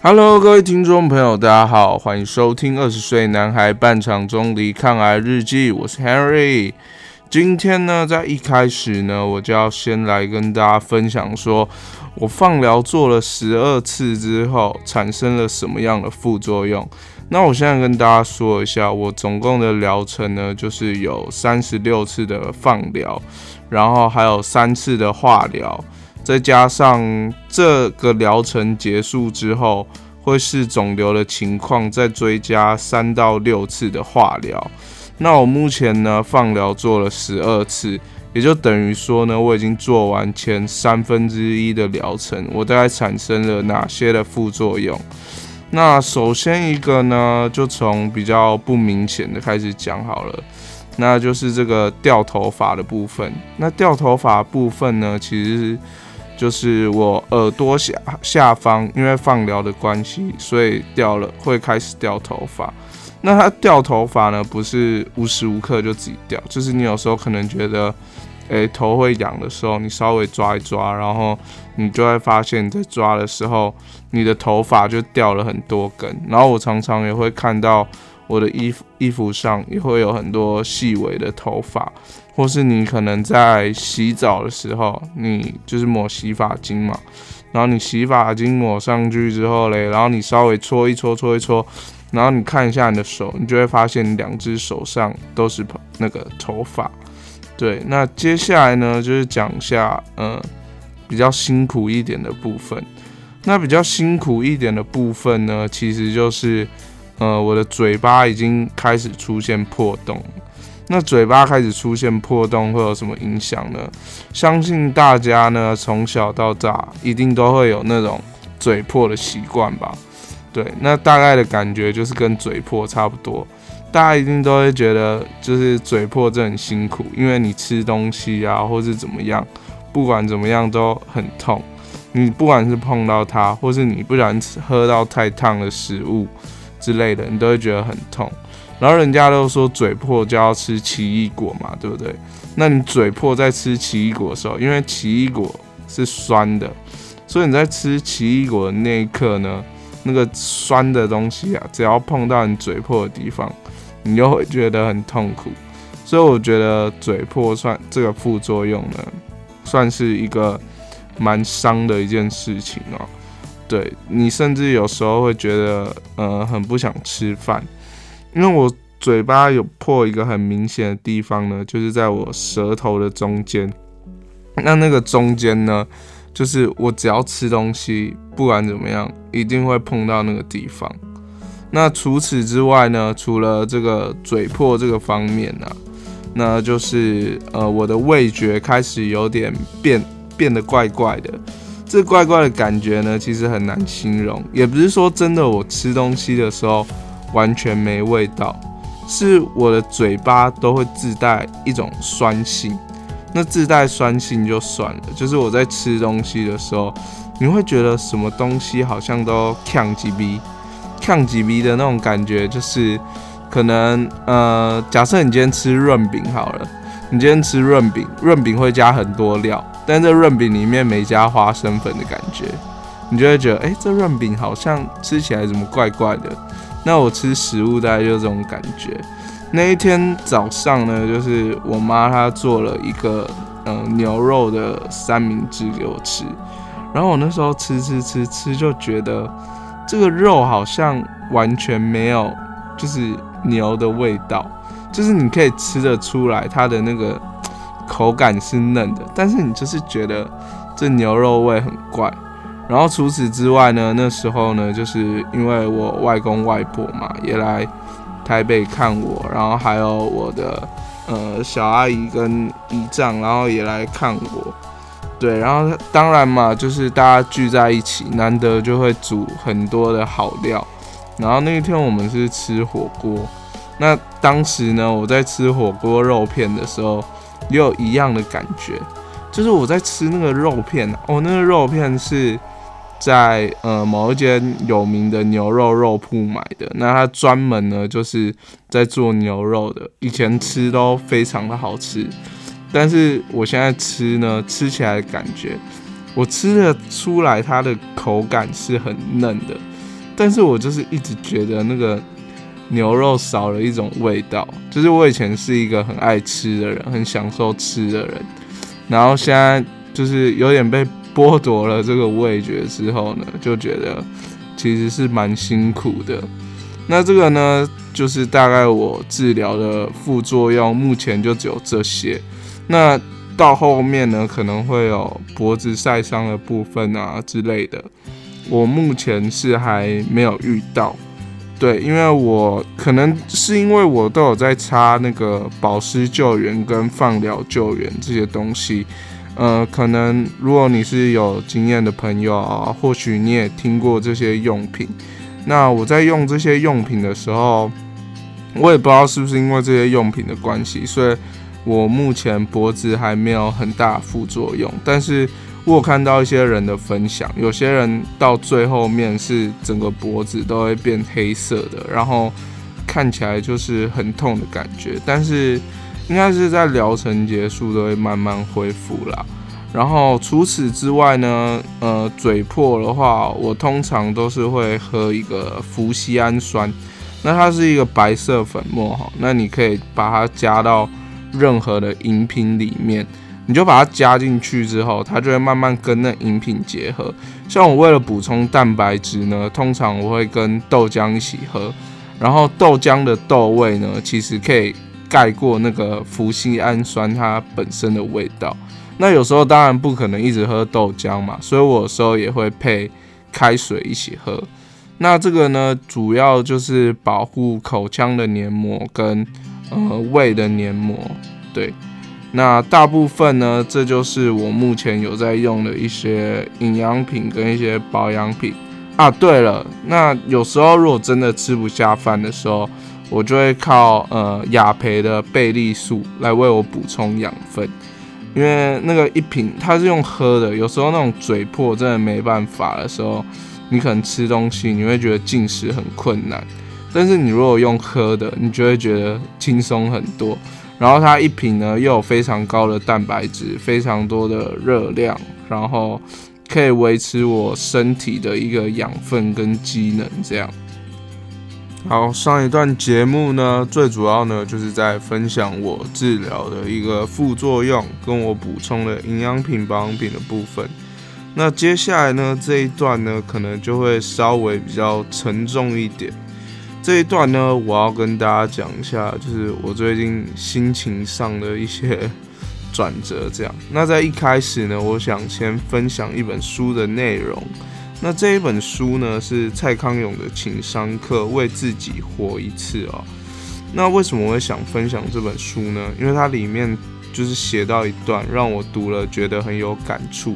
Hello，各位听众朋友，大家好，欢迎收听《二十岁男孩半场中离抗癌日记》，我是 Henry。今天呢，在一开始呢，我就要先来跟大家分享，说我放疗做了十二次之后，产生了什么样的副作用。那我现在跟大家说一下，我总共的疗程呢，就是有三十六次的放疗，然后还有三次的化疗。再加上这个疗程结束之后，会是肿瘤的情况，再追加三到六次的化疗。那我目前呢，放疗做了十二次，也就等于说呢，我已经做完前三分之一的疗程。我大概产生了哪些的副作用？那首先一个呢，就从比较不明显的开始讲好了，那就是这个掉头发的部分。那掉头发部分呢，其实。就是我耳朵下下方，因为放疗的关系，所以掉了，会开始掉头发。那它掉头发呢，不是无时无刻就自己掉，就是你有时候可能觉得，诶头会痒的时候，你稍微抓一抓，然后你就会发现，在抓的时候，你的头发就掉了很多根。然后我常常也会看到我的衣服衣服上也会有很多细微的头发。或是你可能在洗澡的时候，你就是抹洗发精嘛，然后你洗发精抹上去之后嘞，然后你稍微搓一搓，搓一搓，然后你看一下你的手，你就会发现两只手上都是那个头发。对，那接下来呢，就是讲一下，嗯，比较辛苦一点的部分。那比较辛苦一点的部分呢，其实就是，呃，我的嘴巴已经开始出现破洞。那嘴巴开始出现破洞会有什么影响呢？相信大家呢从小到大一定都会有那种嘴破的习惯吧？对，那大概的感觉就是跟嘴破差不多。大家一定都会觉得就是嘴破这很辛苦，因为你吃东西啊，或是怎么样，不管怎么样都很痛。你不管是碰到它，或是你不然喝到太烫的食物之类的，你都会觉得很痛。然后人家都说嘴破就要吃奇异果嘛，对不对？那你嘴破在吃奇异果的时候，因为奇异果是酸的，所以你在吃奇异果的那一刻呢，那个酸的东西啊，只要碰到你嘴破的地方，你就会觉得很痛苦。所以我觉得嘴破算这个副作用呢，算是一个蛮伤的一件事情哦。对你甚至有时候会觉得，呃，很不想吃饭。因为我嘴巴有破一个很明显的地方呢，就是在我舌头的中间。那那个中间呢，就是我只要吃东西，不管怎么样，一定会碰到那个地方。那除此之外呢，除了这个嘴破这个方面呢，那就是呃我的味觉开始有点变变得怪怪的。这怪怪的感觉呢，其实很难形容，也不是说真的我吃东西的时候。完全没味道，是我的嘴巴都会自带一种酸性。那自带酸性就算了，就是我在吃东西的时候，你会觉得什么东西好像都呛几逼，呛几逼的那种感觉，就是可能呃，假设你今天吃润饼好了，你今天吃润饼，润饼会加很多料，但这润饼里面没加花生粉的感觉，你就会觉得，哎，这润饼好像吃起来怎么怪怪的。那我吃食物大概就这种感觉。那一天早上呢，就是我妈她做了一个嗯牛肉的三明治给我吃，然后我那时候吃吃吃吃就觉得这个肉好像完全没有就是牛的味道，就是你可以吃得出来它的那个口感是嫩的，但是你就是觉得这牛肉味很怪。然后除此之外呢，那时候呢，就是因为我外公外婆嘛也来台北看我，然后还有我的呃小阿姨跟姨丈，然后也来看我。对，然后当然嘛，就是大家聚在一起，难得就会煮很多的好料。然后那一天我们是吃火锅，那当时呢，我在吃火锅肉片的时候，也有一样的感觉，就是我在吃那个肉片，哦，那个肉片是。在呃某一间有名的牛肉肉铺买的，那它专门呢就是在做牛肉的，以前吃都非常的好吃，但是我现在吃呢，吃起来的感觉我吃的出来它的口感是很嫩的，但是我就是一直觉得那个牛肉少了一种味道。就是我以前是一个很爱吃的人，很享受吃的人，然后现在就是有点被剥夺了这个味觉之后呢，就觉得其实是蛮辛苦的。那这个呢，就是大概我治疗的副作用，目前就只有这些。那到后面呢，可能会有脖子晒伤的部分啊之类的。我目前是还没有遇到，对，因为我可能是因为我都有在擦那个保湿救援跟放疗救援这些东西。呃，可能如果你是有经验的朋友啊，或许你也听过这些用品。那我在用这些用品的时候，我也不知道是不是因为这些用品的关系，所以我目前脖子还没有很大副作用。但是我看到一些人的分享，有些人到最后面是整个脖子都会变黑色的，然后看起来就是很痛的感觉。但是应该是在疗程结束都会慢慢恢复啦。然后除此之外呢，呃，嘴破的话，我通常都是会喝一个氟西氨酸，那它是一个白色粉末哈，那你可以把它加到任何的饮品里面，你就把它加进去之后，它就会慢慢跟那饮品结合。像我为了补充蛋白质呢，通常我会跟豆浆一起喝，然后豆浆的豆味呢，其实可以盖过那个氟西氨酸它本身的味道。那有时候当然不可能一直喝豆浆嘛，所以我有时候也会配开水一起喝。那这个呢，主要就是保护口腔的黏膜跟呃胃的黏膜。对，那大部分呢，这就是我目前有在用的一些营养品跟一些保养品啊。对了，那有时候如果真的吃不下饭的时候，我就会靠呃雅培的贝利素来为我补充养分。因为那个一瓶它是用喝的，有时候那种嘴破真的没办法的时候，你可能吃东西你会觉得进食很困难，但是你如果用喝的，你就会觉得轻松很多。然后它一瓶呢又有非常高的蛋白质，非常多的热量，然后可以维持我身体的一个养分跟机能这样。好，上一段节目呢，最主要呢就是在分享我治疗的一个副作用，跟我补充的营养品、保养品的部分。那接下来呢这一段呢，可能就会稍微比较沉重一点。这一段呢，我要跟大家讲一下，就是我最近心情上的一些转折。这样，那在一开始呢，我想先分享一本书的内容。那这一本书呢，是蔡康永的情商课，为自己活一次哦。那为什么我会想分享这本书呢？因为它里面就是写到一段，让我读了觉得很有感触。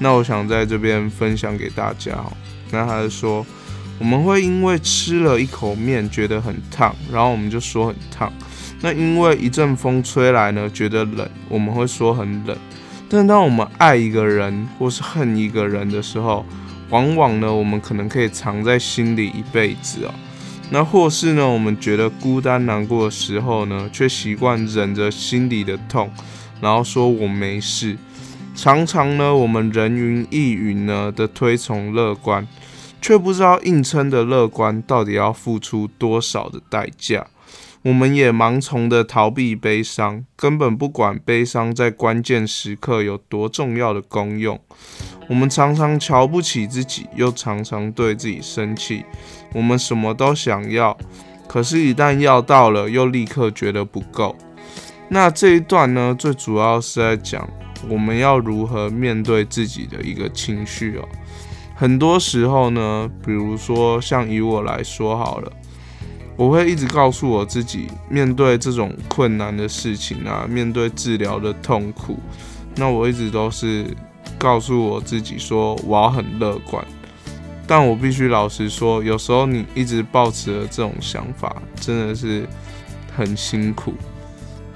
那我想在这边分享给大家哦。那他是说，我们会因为吃了一口面觉得很烫，然后我们就说很烫。那因为一阵风吹来呢，觉得冷，我们会说很冷。但当我们爱一个人或是恨一个人的时候，往往呢，我们可能可以藏在心里一辈子哦。那或是呢，我们觉得孤单难过的时候呢，却习惯忍着心里的痛，然后说我没事。常常呢，我们人云亦云呢的推崇乐观，却不知道硬撑的乐观到底要付出多少的代价。我们也盲从的逃避悲伤，根本不管悲伤在关键时刻有多重要的功用。我们常常瞧不起自己，又常常对自己生气。我们什么都想要，可是，一旦要到了，又立刻觉得不够。那这一段呢，最主要是在讲我们要如何面对自己的一个情绪哦。很多时候呢，比如说像以我来说好了。我会一直告诉我自己，面对这种困难的事情啊，面对治疗的痛苦，那我一直都是告诉我自己说，我要很乐观。但我必须老实说，有时候你一直保持了这种想法，真的是很辛苦。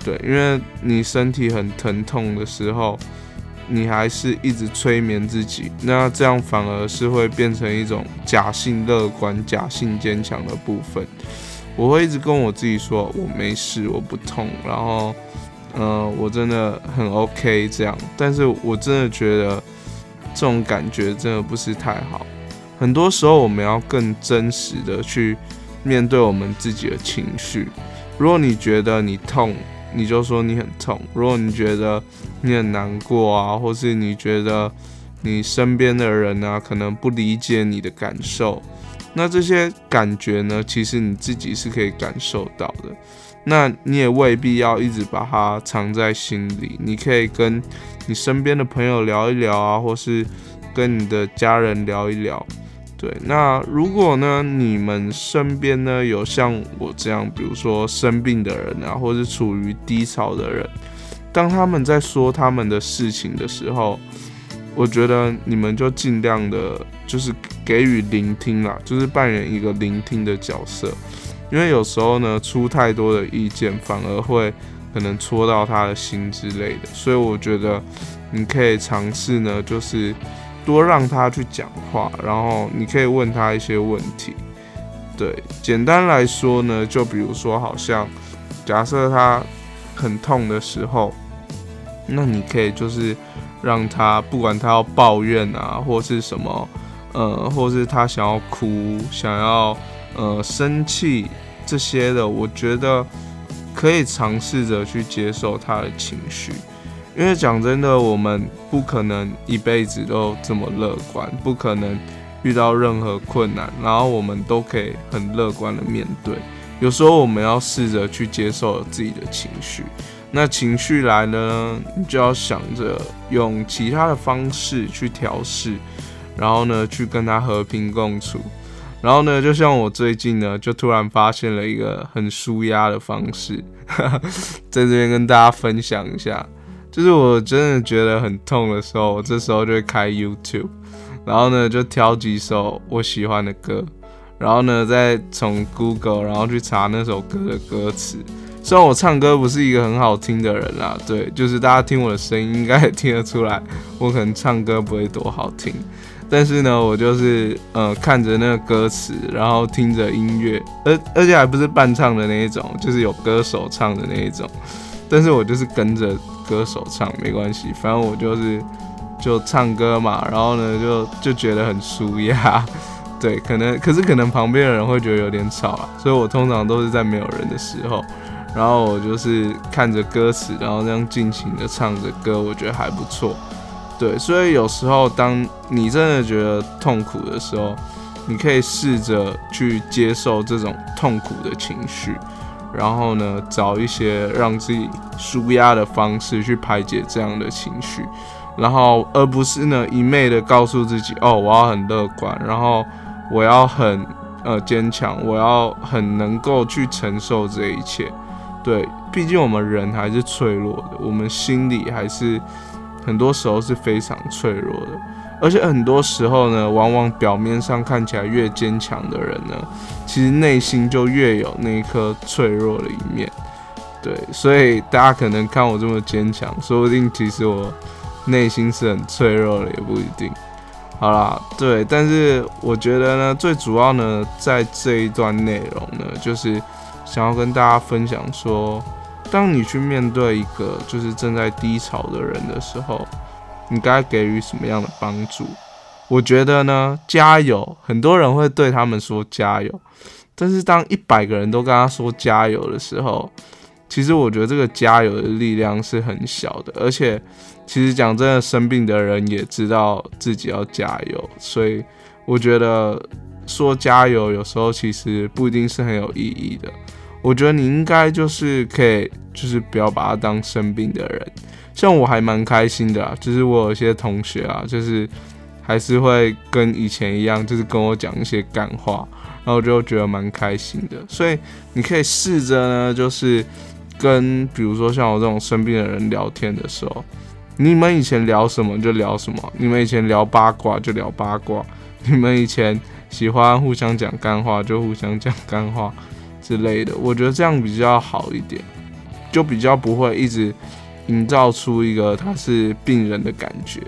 对，因为你身体很疼痛的时候，你还是一直催眠自己，那这样反而是会变成一种假性乐观、假性坚强的部分。我会一直跟我自己说，我没事，我不痛，然后，嗯，我真的很 OK 这样。但是我真的觉得这种感觉真的不是太好。很多时候我们要更真实的去面对我们自己的情绪。如果你觉得你痛，你就说你很痛；如果你觉得你很难过啊，或是你觉得你身边的人呢可能不理解你的感受，那这些感觉呢，其实你自己是可以感受到的。那你也未必要一直把它藏在心里，你可以跟你身边的朋友聊一聊啊，或是跟你的家人聊一聊。对，那如果呢，你们身边呢有像我这样，比如说生病的人啊，或是处于低潮的人，当他们在说他们的事情的时候，我觉得你们就尽量的，就是给予聆听啦，就是扮演一个聆听的角色。因为有时候呢，出太多的意见，反而会可能戳到他的心之类的，所以我觉得你可以尝试呢，就是多让他去讲话，然后你可以问他一些问题。对，简单来说呢，就比如说，好像假设他很痛的时候，那你可以就是让他不管他要抱怨啊，或是什么，呃，或是他想要哭，想要。呃，生气这些的，我觉得可以尝试着去接受他的情绪，因为讲真的，我们不可能一辈子都这么乐观，不可能遇到任何困难，然后我们都可以很乐观的面对。有时候我们要试着去接受自己的情绪，那情绪来呢，你就要想着用其他的方式去调试，然后呢，去跟他和平共处。然后呢，就像我最近呢，就突然发现了一个很舒压的方式，在这边跟大家分享一下。就是我真的觉得很痛的时候，我这时候就会开 YouTube，然后呢就挑几首我喜欢的歌，然后呢再从 Google 然后去查那首歌的歌词。虽然我唱歌不是一个很好听的人啦，对，就是大家听我的声音应该也听得出来，我可能唱歌不会多好听。但是呢，我就是呃看着那个歌词，然后听着音乐，而而且还不是伴唱的那一种，就是有歌手唱的那一种。但是我就是跟着歌手唱，没关系，反正我就是就唱歌嘛。然后呢，就就觉得很舒压。对，可能可是可能旁边的人会觉得有点吵啊，所以我通常都是在没有人的时候，然后我就是看着歌词，然后这样尽情的唱着歌，我觉得还不错。对，所以有时候当你真的觉得痛苦的时候，你可以试着去接受这种痛苦的情绪，然后呢，找一些让自己舒压的方式去排解这样的情绪，然后而不是呢一昧的告诉自己，哦，我要很乐观，然后我要很呃坚强，我要很能够去承受这一切。对，毕竟我们人还是脆弱的，我们心里还是。很多时候是非常脆弱的，而且很多时候呢，往往表面上看起来越坚强的人呢，其实内心就越有那一颗脆弱的一面。对，所以大家可能看我这么坚强，说不定其实我内心是很脆弱的，也不一定。好啦，对，但是我觉得呢，最主要呢，在这一段内容呢，就是想要跟大家分享说。当你去面对一个就是正在低潮的人的时候，你该给予什么样的帮助？我觉得呢，加油！很多人会对他们说加油，但是当一百个人都跟他说加油的时候，其实我觉得这个加油的力量是很小的。而且，其实讲真的，生病的人也知道自己要加油，所以我觉得说加油有时候其实不一定是很有意义的。我觉得你应该就是可以，就是不要把他当生病的人。像我还蛮开心的，就是我有些同学啊，就是还是会跟以前一样，就是跟我讲一些干话，然后我就觉得蛮开心的。所以你可以试着呢，就是跟比如说像我这种生病的人聊天的时候，你们以前聊什么就聊什么，你们以前聊八卦就聊八卦，你们以前喜欢互相讲干话就互相讲干话。之类的，我觉得这样比较好一点，就比较不会一直营造出一个他是病人的感觉，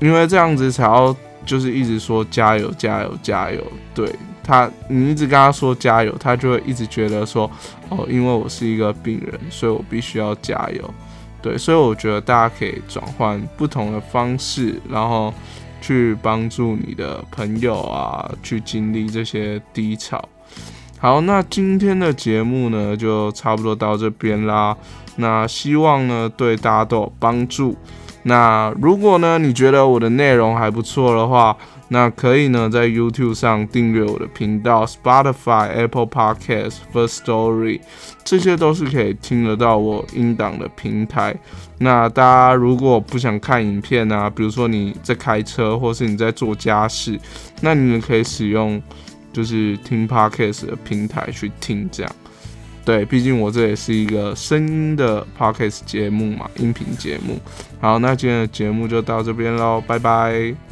因为这样子才要就是一直说加油加油加油，对他，你一直跟他说加油，他就会一直觉得说哦，因为我是一个病人，所以我必须要加油，对，所以我觉得大家可以转换不同的方式，然后去帮助你的朋友啊，去经历这些低潮。好，那今天的节目呢，就差不多到这边啦。那希望呢，对大家都有帮助。那如果呢，你觉得我的内容还不错的话，那可以呢，在 YouTube 上订阅我的频道，Spotify、Apple Podcast、First Story，这些都是可以听得到我音档的平台。那大家如果不想看影片啊，比如说你在开车，或是你在做家事，那你们可以使用。就是听 podcast 的平台去听，这样对，毕竟我这也是一个声音的 podcast 节目嘛，音频节目。好，那今天的节目就到这边喽，拜拜。